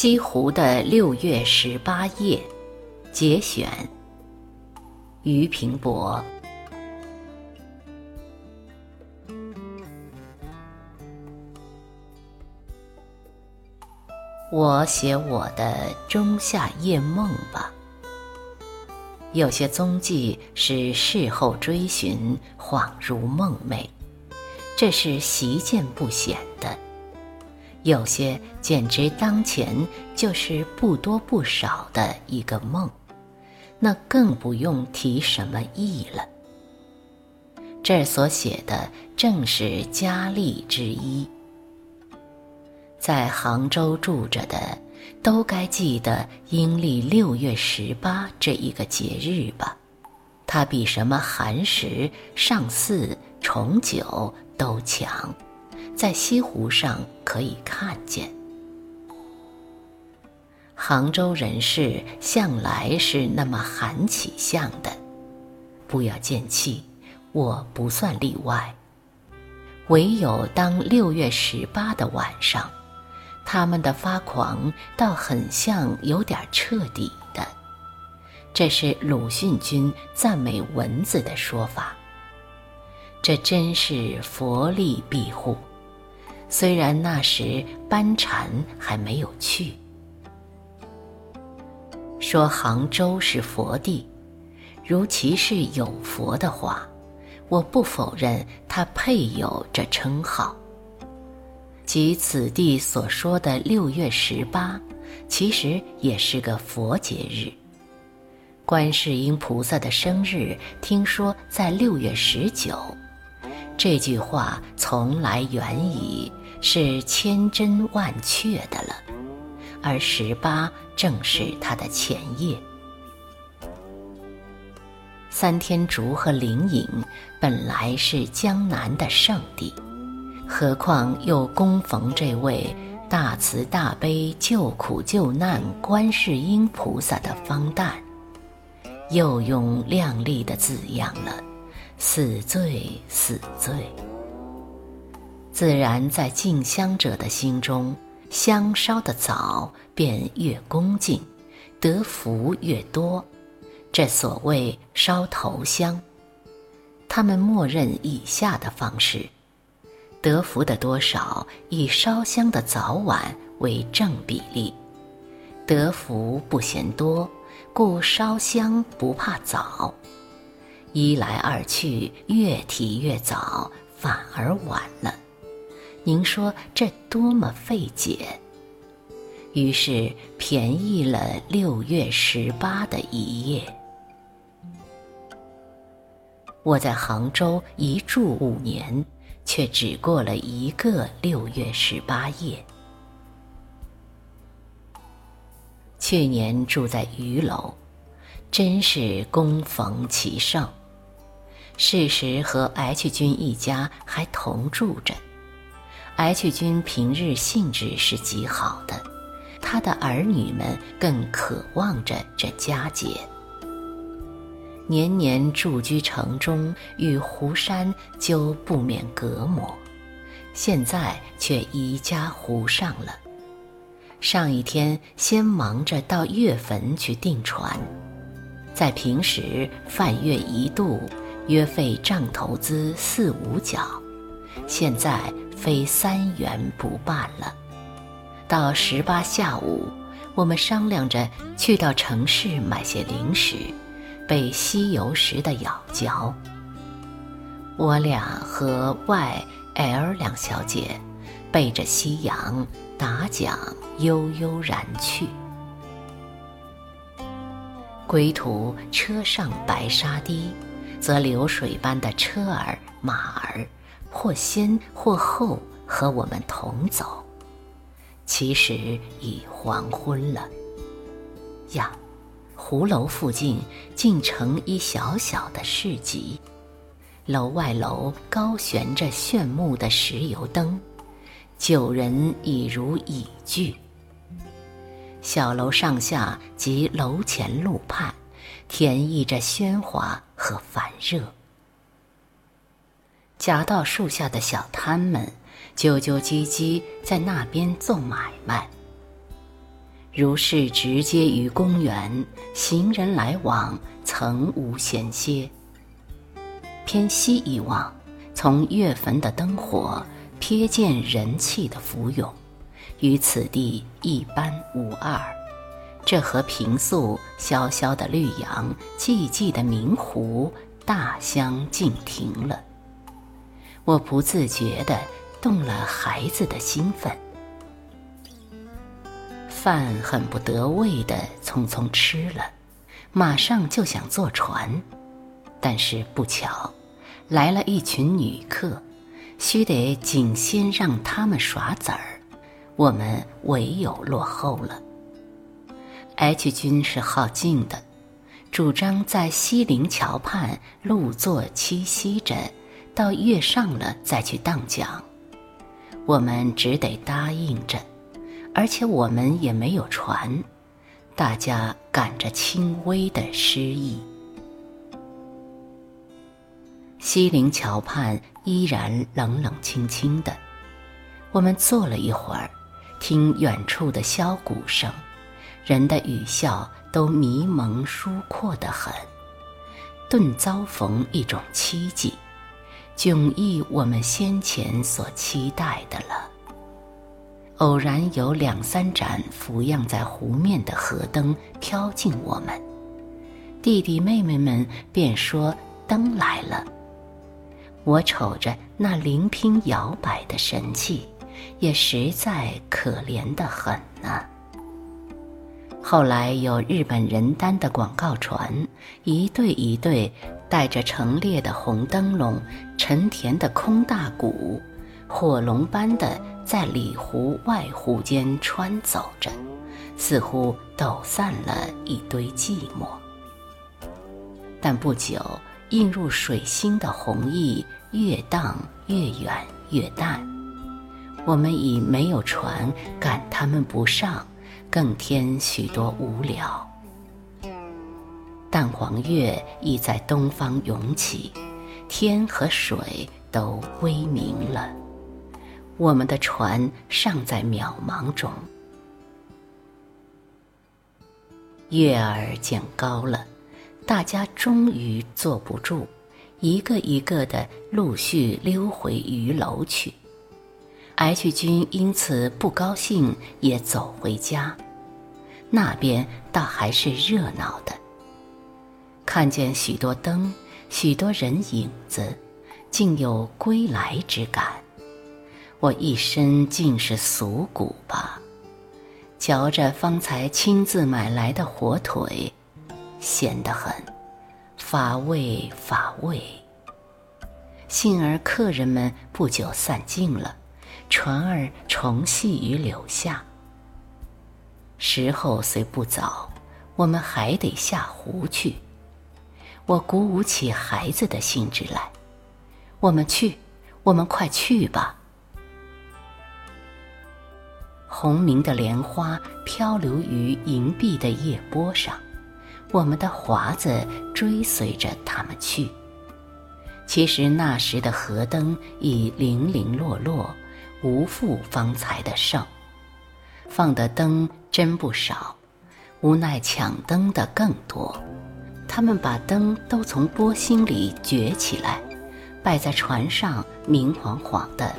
西湖的六月十八夜，节选。俞平伯。我写我的仲夏夜梦吧。有些踪迹是事后追寻，恍如梦寐，这是习见不显的；有些简直当前就是不多不少的一个梦，那更不用提什么意了。这儿所写的正是佳丽之一。在杭州住着的，都该记得阴历六月十八这一个节日吧？它比什么寒食、上巳、重九都强，在西湖上可以看见。杭州人士向来是那么寒起相的，不要见气，我不算例外。唯有当六月十八的晚上。他们的发狂倒很像有点彻底的，这是鲁迅君赞美蚊子的说法。这真是佛力庇护，虽然那时班禅还没有去。说杭州是佛地，如其是有佛的话，我不否认他配有这称号。即此地所说的六月十八，其实也是个佛节日。观世音菩萨的生日听说在六月十九，这句话从来远矣是千真万确的了，而十八正是他的前夜。三天竺和灵隐本来是江南的圣地。何况又恭逢这位大慈大悲救苦救难观世音菩萨的方诞，又用亮丽的字样了，死罪死罪。自然在敬香者的心中，香烧得早便越恭敬，得福越多。这所谓烧头香，他们默认以下的方式。得福的多少以烧香的早晚为正比例，得福不嫌多，故烧香不怕早。一来二去，越提越早，反而晚了。您说这多么费解？于是便宜了六月十八的一夜。我在杭州一住五年。却只过了一个六月十八夜。去年住在余楼，真是恭逢其盛。事实和 H 君一家还同住着。H 君平日兴致是极好的，他的儿女们更渴望着这佳节。年年住居城中，与湖山就不免隔膜，现在却移家湖上了。上一天先忙着到月坟去订船，在平时泛月一度，约费账头资四五角，现在非三元不办了。到十八下午，我们商量着去到城市买些零食。被西游时的咬嚼，我俩和 Y、L 两小姐背着夕阳打桨，悠悠然去。归途车上白沙堤，则流水般的车儿马儿，或先或后和我们同走。其实已黄昏了，呀。湖楼附近竟成一小小的市集，楼外楼高悬着炫目的石油灯，酒人已如蚁聚。小楼上下及楼前路畔，填溢着喧哗和烦热。夹道树下的小摊们，啾啾唧唧在那边做买卖。如是直接于公园，行人来往，曾无闲歇。偏西一望，从月坟的灯火，瞥见人气的浮涌，与此地一般无二。这和平素萧萧的绿杨、寂寂的明湖大相径庭了。我不自觉地动了孩子的兴奋。饭很不得味的匆匆吃了，马上就想坐船，但是不巧，来了一群女客，须得紧先让他们耍子儿，我们唯有落后了。H 君是好静的，主张在西泠桥畔露坐栖息着，到月上了再去荡桨，我们只得答应着。而且我们也没有船，大家赶着轻微的诗意。西泠桥畔依然冷冷清清的，我们坐了一会儿，听远处的箫鼓声，人的语笑都迷蒙疏阔得很，顿遭逢一种期冀，迥异我们先前所期待的了。偶然有两三盏浮漾在湖面的河灯飘进我们，弟弟妹妹们便说灯来了。我瞅着那灵拼摇摆的神气，也实在可怜得很呢。后来有日本人单的广告船，一对一对带着陈列的红灯笼、沉田的空大鼓，火龙般的。在里湖外湖间穿走着，似乎抖散了一堆寂寞。但不久，映入水心的红意越荡越远越淡，我们已没有船赶他们不上，更添许多无聊。淡黄月已在东方涌起，天和水都微明了。我们的船尚在渺茫中，月儿渐高了，大家终于坐不住，一个一个的陆续溜回鱼楼去。H 君因此不高兴，也走回家。那边倒还是热闹的，看见许多灯，许多人影子，竟有归来之感。我一身尽是俗骨吧，嚼着方才亲自买来的火腿，咸得很，乏味乏味。幸而客人们不久散尽了，船儿重系于柳下。时候虽不早，我们还得下湖去。我鼓舞起孩子的兴致来，我们去，我们快去吧。红明的莲花漂流于银碧的夜波上，我们的华子追随着他们去。其实那时的河灯已零零落落，无复方才的盛。放的灯真不少，无奈抢灯的更多。他们把灯都从波心里掘起来，摆在船上，明晃晃的。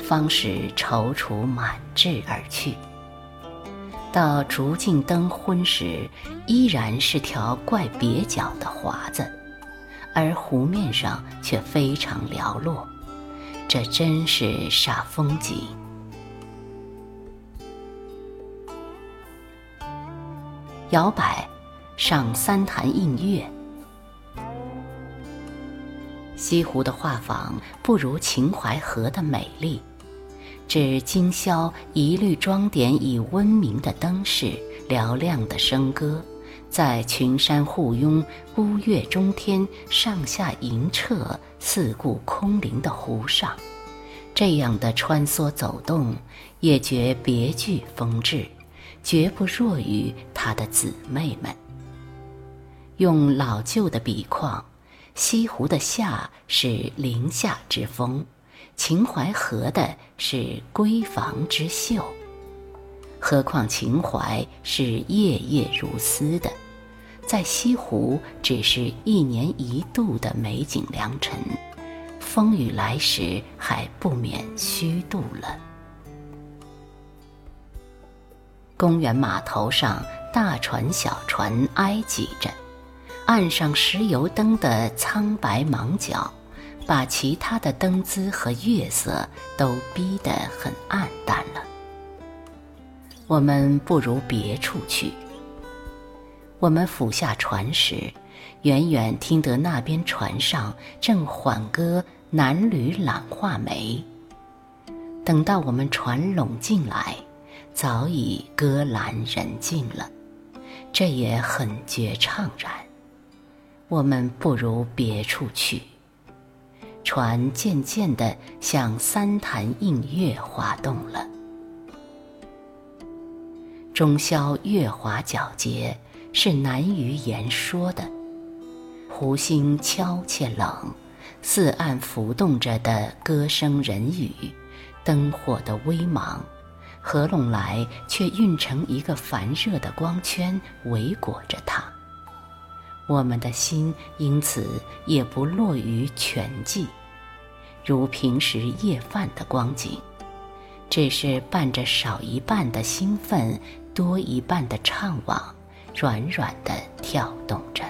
方使踌躇满志而去。到逐径灯昏时，依然是条怪蹩脚的华子，而湖面上却非常寥落。这真是煞风景。摇摆，上三潭映月。西湖的画舫不如秦淮河的美丽。只今宵一律装点以温明的灯饰，嘹亮的笙歌，在群山护拥、孤月中天、上下银澈、四顾空灵的湖上，这样的穿梭走动，也觉别具风致，绝不弱于他的姊妹们。用老旧的笔况，西湖的夏是林下之风。秦淮河的是闺房之秀，何况秦淮是夜夜如丝的，在西湖只是一年一度的美景良辰，风雨来时还不免虚度了。公园码头上，大船小船挨挤着，岸上石油灯的苍白芒角，把其他的灯姿和月色都逼得很暗淡了。我们不如别处去。我们俯下船时，远远听得那边船上正缓歌男女揽画眉。等到我们船拢进来。早已歌阑人静了，这也很觉怅然。我们不如别处去。船渐渐地向三潭映月滑动了。中宵月华皎洁，是难于言说的。湖心悄且冷，四岸浮动着的歌声人语，灯火的微芒。合拢来，却运成一个烦热的光圈，围裹着它。我们的心因此也不落于全寂，如平时夜饭的光景，只是伴着少一半的兴奋，多一半的怅惘，软软的跳动着。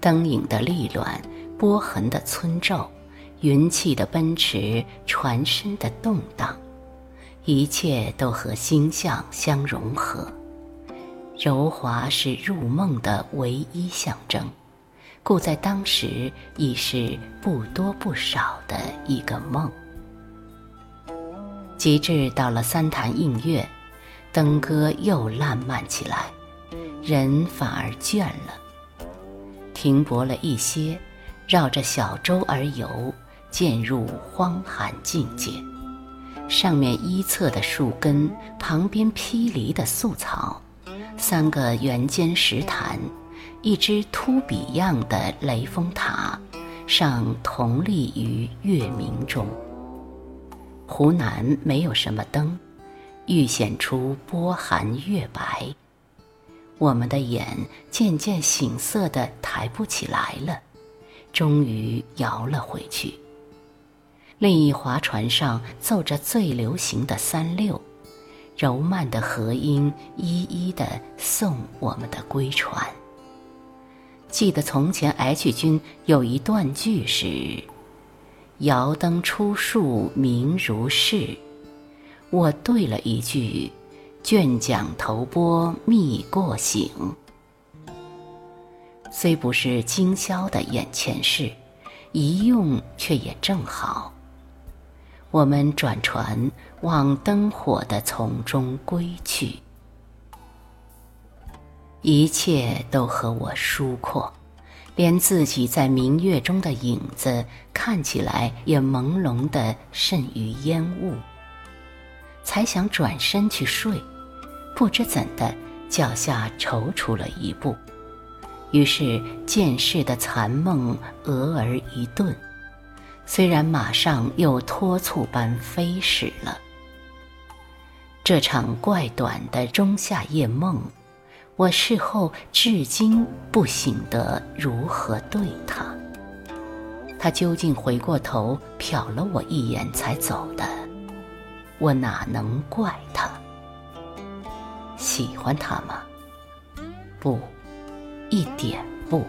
灯影的立乱，波痕的村皱，云气的奔驰，船身的动荡。一切都和星象相融合，柔滑是入梦的唯一象征，故在当时已是不多不少的一个梦。及至到了三潭映月，灯歌又烂漫起来，人反而倦了，停泊了一些，绕着小舟而游，渐入荒寒境界。上面一侧的树根，旁边披离的素草，三个圆尖石潭，一只秃笔样的雷峰塔，尚同立于月明中。湖南没有什么灯，愈显出波寒月白。我们的眼渐渐醒色的抬不起来了，终于摇了回去。另一划船上奏着最流行的三六，柔曼的和音一一的送我们的归船。记得从前 H 君有一段句是：“摇灯出树明如是。”我对了一句：“卷桨头波觅过醒。”虽不是今宵的眼前事，一用却也正好。我们转船往灯火的丛中归去，一切都和我疏阔，连自己在明月中的影子看起来也朦胧的甚于烟雾。才想转身去睡，不知怎的脚下踌躇了一步，于是见事的残梦俄而一顿。虽然马上又脱促般飞逝了，这场怪短的中夏夜梦，我事后至今不醒得如何对他。他究竟回过头瞟了我一眼才走的，我哪能怪他？喜欢他吗？不，一点不。